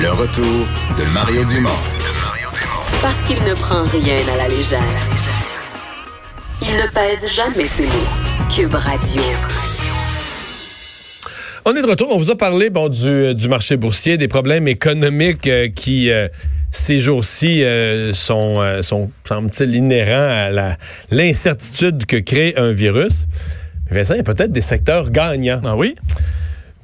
Le retour de Mario Dumont. Parce qu'il ne prend rien à la légère. Il ne pèse jamais ses mots. Cube Radio. On est de retour. On vous a parlé bon, du, du marché boursier, des problèmes économiques euh, qui, euh, ces jours-ci, euh, sont, euh, sont semble-t-il, inhérents à l'incertitude que crée un virus. Mais Vincent, il y a peut-être des secteurs gagnants. Ah oui?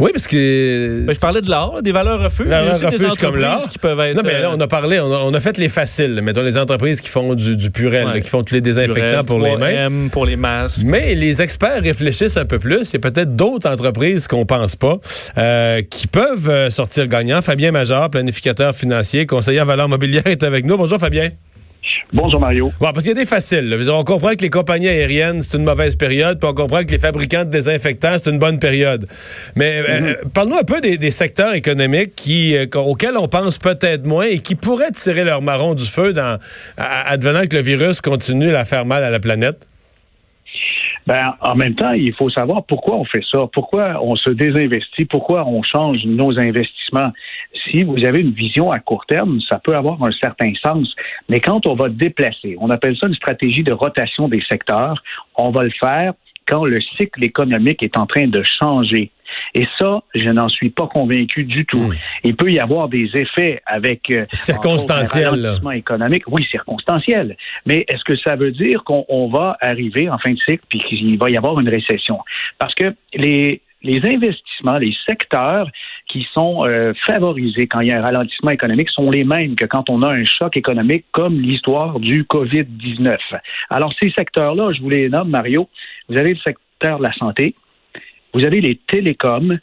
Oui, parce que. Ben, je parlais de l'art, des valeurs refuges. Il y a aussi des refuges comme l'art. entreprises qui peuvent être. Non, mais là, euh, on a parlé, on a, on a fait les faciles. Mettons les entreprises qui font du, du purel, Ouais. là, qui font tous les désinfectants Purel, pour les mains. 3M, pour les masques. Mais les experts réfléchissent un peu plus. Il y a peut-être d'autres entreprises qu'on pense pas euh, qui peuvent euh, sortir gagnants. Fabien Major, planificateur financier, conseiller en valeur mobilière, est avec nous. Bonjour Fabien. Bonjour Mario. Bon, parce qu'il y a des faciles. là. On comprend que les compagnies aériennes, c'est une mauvaise période, puis on comprend que les fabricants de désinfectants, c'est une bonne période. Mais euh, parle-nous un peu des, des secteurs économiques qui, euh, auxquels on pense peut-être moins et qui pourraient tirer leur marron du feu dans, à- advenant que le virus continue à faire mal à la planète? Ben, en même temps, il faut savoir pourquoi on fait ça, pourquoi on se désinvestit, pourquoi on change nos investissements. Si vous avez une vision à court terme, ça peut avoir un certain sens. Mais quand on va déplacer, on appelle ça une stratégie de rotation des secteurs, on va le faire quand le cycle économique est en train de changer. Et ça, je n'en suis pas convaincu du tout. Il peut y avoir des effets avec euh, autres, ralentissement économique. Oui, circonstanciel. Mais est-ce que ça veut dire qu'on on va arriver en fin de cycle puis qu'il va y avoir une récession? Parce que les les investissements, les secteurs qui sont euh, favorisés quand il y a un ralentissement économique sont les mêmes que quand on a un choc économique comme l'histoire du COVID-19. Alors, ces secteurs-là, je vous les nomme, Mario. Vous avez le secteur de la santé, vous avez les télécoms,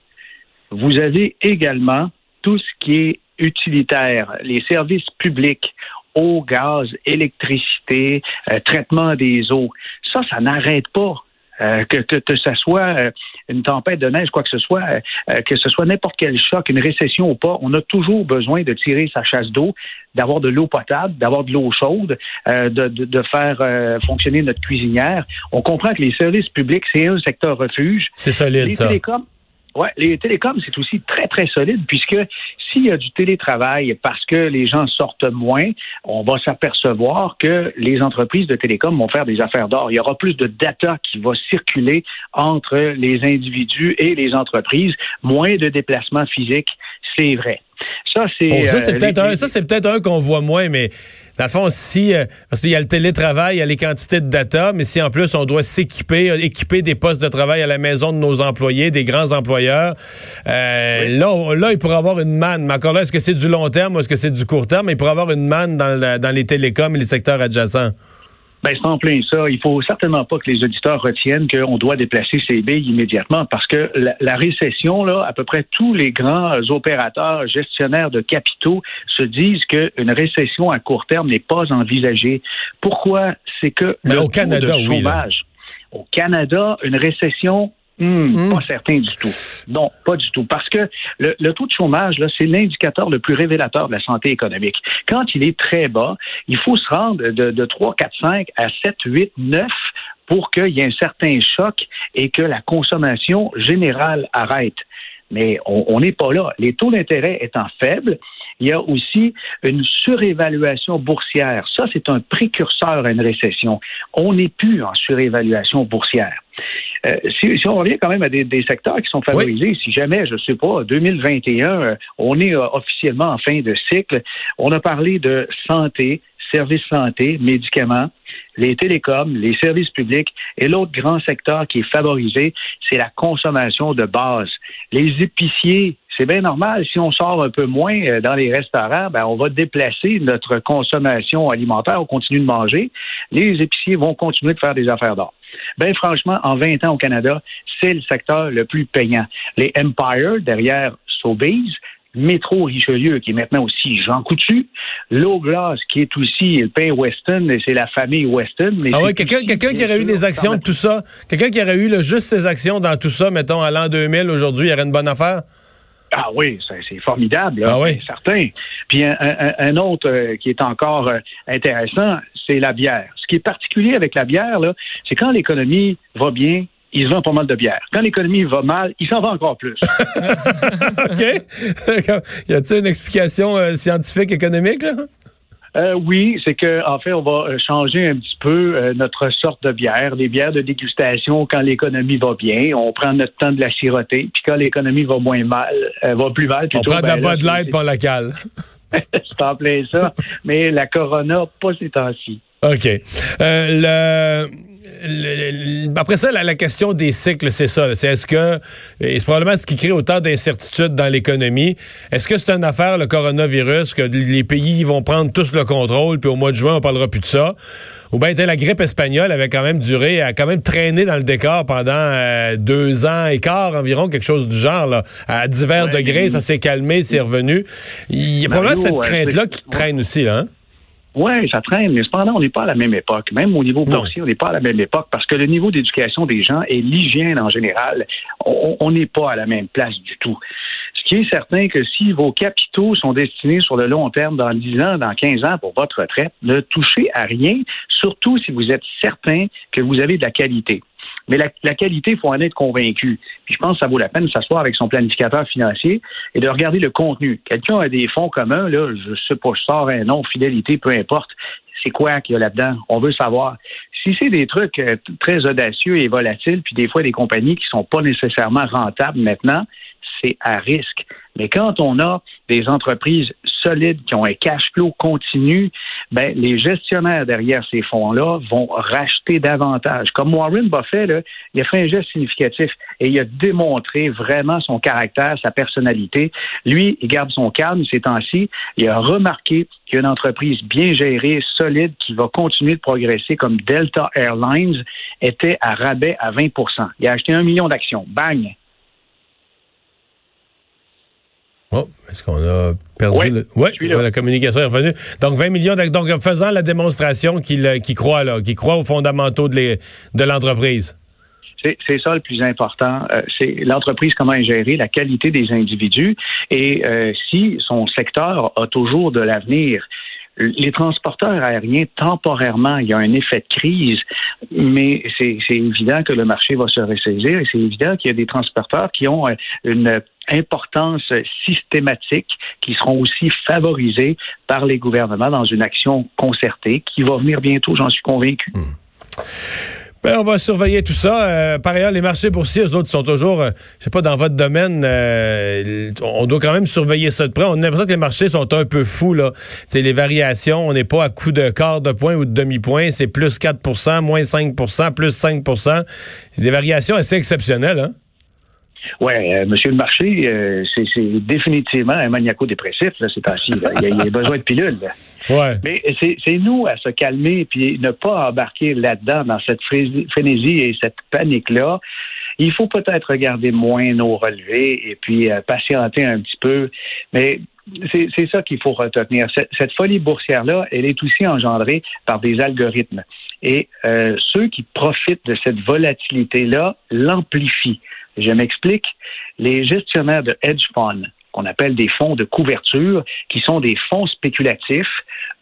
vous avez également tout ce qui est utilitaire, les services publics, eau, gaz, électricité, euh, traitement des eaux. Ça, ça n'arrête pas. Euh, que, que, que ce soit euh, une tempête de neige, quoi que ce soit, euh, que ce soit n'importe quel choc, une récession ou pas, on a toujours besoin de tirer sa chasse d'eau, d'avoir de l'eau potable, d'avoir de l'eau chaude, de, de, de faire fonctionner notre cuisinière. On comprend que les services publics, c'est un secteur refuge. C'est solide, Les ça. télécoms, ouais, les télécoms, c'est aussi très, très solide puisque s'il y a du télétravail parce que les gens sortent moins, on va s'apercevoir que les entreprises de télécom vont faire des affaires d'or. Il y aura plus de data qui va circuler entre les individus et les entreprises, moins de déplacements physiques, c'est vrai. Ça, c'est. Bon, ça, c'est euh, peut-être les- un, ça, c'est peut-être un qu'on voit moins, mais dans le fond, si, euh, parce qu'il y a le télétravail, il y a les quantités de data, mais si en plus on doit s'équiper, équiper des postes de travail à la maison de nos employés, des grands employeurs, euh, là, on- là, il pourrait avoir une manne. Mais encore là, est-ce que c'est du long terme ou est-ce que c'est du court terme? Il pourrait avoir une manne dans, la- dans les télécoms et les secteurs adjacents. Ben, c'est en plein ça. Il faut certainement pas que les auditeurs retiennent qu'on doit déplacer ces billes immédiatement parce que la, la récession, là, à peu près tous les grands opérateurs gestionnaires de capitaux se disent qu'une récession à court terme n'est pas envisagée. Pourquoi? C'est que Mais le au Canada, de oui, là. au Canada, une récession, hmm, Hmm. pas certain du tout. Non, pas du tout. Parce que le, le taux de chômage, là, c'est l'indicateur le plus révélateur de la santé économique. Quand il est très bas, il faut se rendre de, de 3, 4, 5 à 7, 8, 9 pour qu'il y ait un certain choc et que la consommation générale arrête. Mais on n'est pas là. Les taux d'intérêt étant faibles, il y a aussi une surévaluation boursière. Ça, c'est un précurseur à une récession. On n'est plus en surévaluation boursière. Euh, si, si on revient quand même à des, des secteurs qui sont favorisés, si jamais, je ne sais pas, 2021, euh, on est euh, officiellement en fin de cycle, on a parlé de santé, services santé, médicaments, les télécoms, les services publics, et l'autre grand secteur qui est favorisé, c'est la consommation de base. Les épiciers, c'est bien normal. Si on sort un peu moins euh, dans les restaurants, ben, on va déplacer notre consommation alimentaire. On continue de manger. Les épiciers vont continuer de faire des affaires d'or. Ben franchement, en 20 ans au Canada, c'est le secteur le plus payant. Les Empire, derrière Sobeys, Métro Richelieu, qui est maintenant aussi Jean Coutu, L'Eau Glace, qui est aussi le pain Weston, et c'est la famille Weston. mais Ah ouais, quelqu'un qui aurait eu des actions de tout ça, quelqu'un qui aurait eu là, juste ses actions dans tout ça, mettons, à l'an 2000, aujourd'hui, il y aurait une bonne affaire? Ah oui, c'est formidable, là, Ah oui? c'est certain. Puis un, un- un autre euh, qui est encore euh, intéressant, c'est la bière. Ce qui est particulier avec la bière, c'est quand l'économie va bien, il se vend pas mal de bière. Quand l'économie va mal, il s'en vend encore plus. OK. y a-t-il une explication euh, scientifique, économique, là? Euh, oui, c'est que en fait, on va euh, changer un petit peu euh, notre sorte de bière, des bières de dégustation quand l'économie va bien. On prend notre temps de la siroter, puis quand l'économie va moins mal, va plus mal. Plutôt, on prend de la ben, de Light pour la cale. c'est en plein ça. Mais la Corona, pas ces temps-ci. OK. le après ça, la, question des cycles, c'est ça. C'est est-ce que, et c'est probablement ce qui crée autant d'incertitudes dans l'économie, est-ce que c'est une affaire, le coronavirus, que les pays vont prendre tous le contrôle, puis au mois de juin, on parlera plus de ça? Ou bien la grippe espagnole avait quand même duré, a quand même traîné dans le décor pendant euh, deux ans et quart environ, quelque chose du genre. Là. À divers degrés, ça s'est calmé, c'est revenu. Il y a probablement cette crainte-là qui traîne aussi, là. Hein? Oui, ça traîne, mais cependant, on n'est pas à la même époque. Même au niveau boursier, on n'est pas à la même époque parce que le niveau d'éducation des gens et l'hygiène en général, on n'est pas à la même place du tout. Ce qui est certain que si vos capitaux sont destinés sur le long terme dans 10 ans, dans 15 ans pour votre retraite, ne touchez à rien, surtout si vous êtes certain que vous avez de la qualité. Mais la, qualité, il faut en être convaincu. Puis je pense que ça vaut la peine de s'asseoir avec son planificateur financier et de regarder le contenu. Quelqu'un a des fonds communs, là, je sais pas, je sors un nom, fidélité, peu importe. C'est quoi qu'il y a là-dedans? On veut savoir. Si c'est des trucs euh, très audacieux et volatiles, puis des fois des compagnies qui sont pas nécessairement rentables maintenant, c'est à risque. Mais quand on a des entreprises solides qui ont un cash flow continu, ben, les gestionnaires derrière ces fonds-là vont racheter davantage. Comme Warren Buffett, là, il a fait un geste significatif et il a démontré vraiment son caractère, sa personnalité. Lui, il garde son calme ces temps-ci. Il a remarqué qu'il entreprise bien gérée, solide, qui va continuer de progresser comme Delta Airlines était à rabais à 20% Il a acheté un million d'actions. Bang! Oh, est-ce qu'on a perdu le... Oui, la communication est revenue. Donc, 20 millions. Donc, faisant la démonstration qu'il euh, croit, là, qu'il croit aux fondamentaux de l'entreprise. C'est ça le plus important. Euh, c'est l'entreprise, comment est gérée, la qualité des individus et euh, si son secteur a toujours de l'avenir. Les transporteurs aériens, temporairement, il y a un effet de crise, mais c'est évident que le marché va se ressaisir et c'est évident qu'il y a des transporteurs qui ont une importance systématique qui seront aussi favorisées par les gouvernements dans une action concertée qui va venir bientôt, j'en suis convaincu. Hmm. Ben, on va surveiller tout ça. Euh, par ailleurs, les marchés boursiers, eux autres, sont toujours, euh, je sais pas, dans votre domaine, euh, on doit quand même surveiller ça de près. On a l'impression que les marchés sont un peu fous, là. Les variations, on n'est pas à coup de quart de point ou de demi-point, c'est plus 4% moins 5% plus 5 C'est des variations assez exceptionnelles, hein? Oui, euh, monsieur le marché, euh, c'est définitivement un maniaco-dépressif, là, c'est ainsi. Il, a, besoin de pilules. Ouais. Mais c'est nous à se calmer puis ne pas embarquer là-dedans, dans cette frénésie et cette panique-là. Il faut peut-être regarder moins nos relevés et puis euh, patienter un petit peu. Mais c'est ça qu'il faut retenir. Cette, cette folie boursière-là, elle est aussi engendrée par des algorithmes. Et ceux qui profitent de cette volatilité-là l'amplifient. Je m'explique. Les gestionnaires de hedge funds, qu'on appelle des fonds de couverture, qui sont des fonds spéculatifs,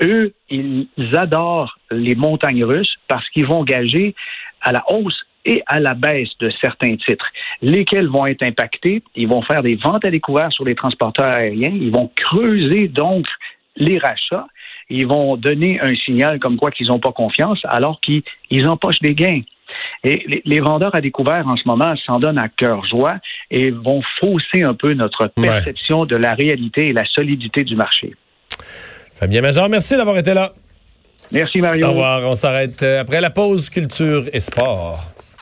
eux, ils adorent les montagnes russes parce qu'ils vont gager à la hausse et à la baisse de certains titres, lesquels vont être impactés? Ils vont faire des ventes à découvert sur les transporteurs aériens. Ils vont creuser donc les rachats. Ils vont donner un signal comme quoi qu'ils n'ont pas confiance alors qu'ils empochent des gains. Et les, vendeurs à découvert en ce moment s'en donnent à cœur joie et vont fausser un peu notre perception de la réalité et la solidité du marché. Fabien Major, merci d'avoir été là. Merci Mario. Au revoir. On s'arrête euh, après la pause culture et sport.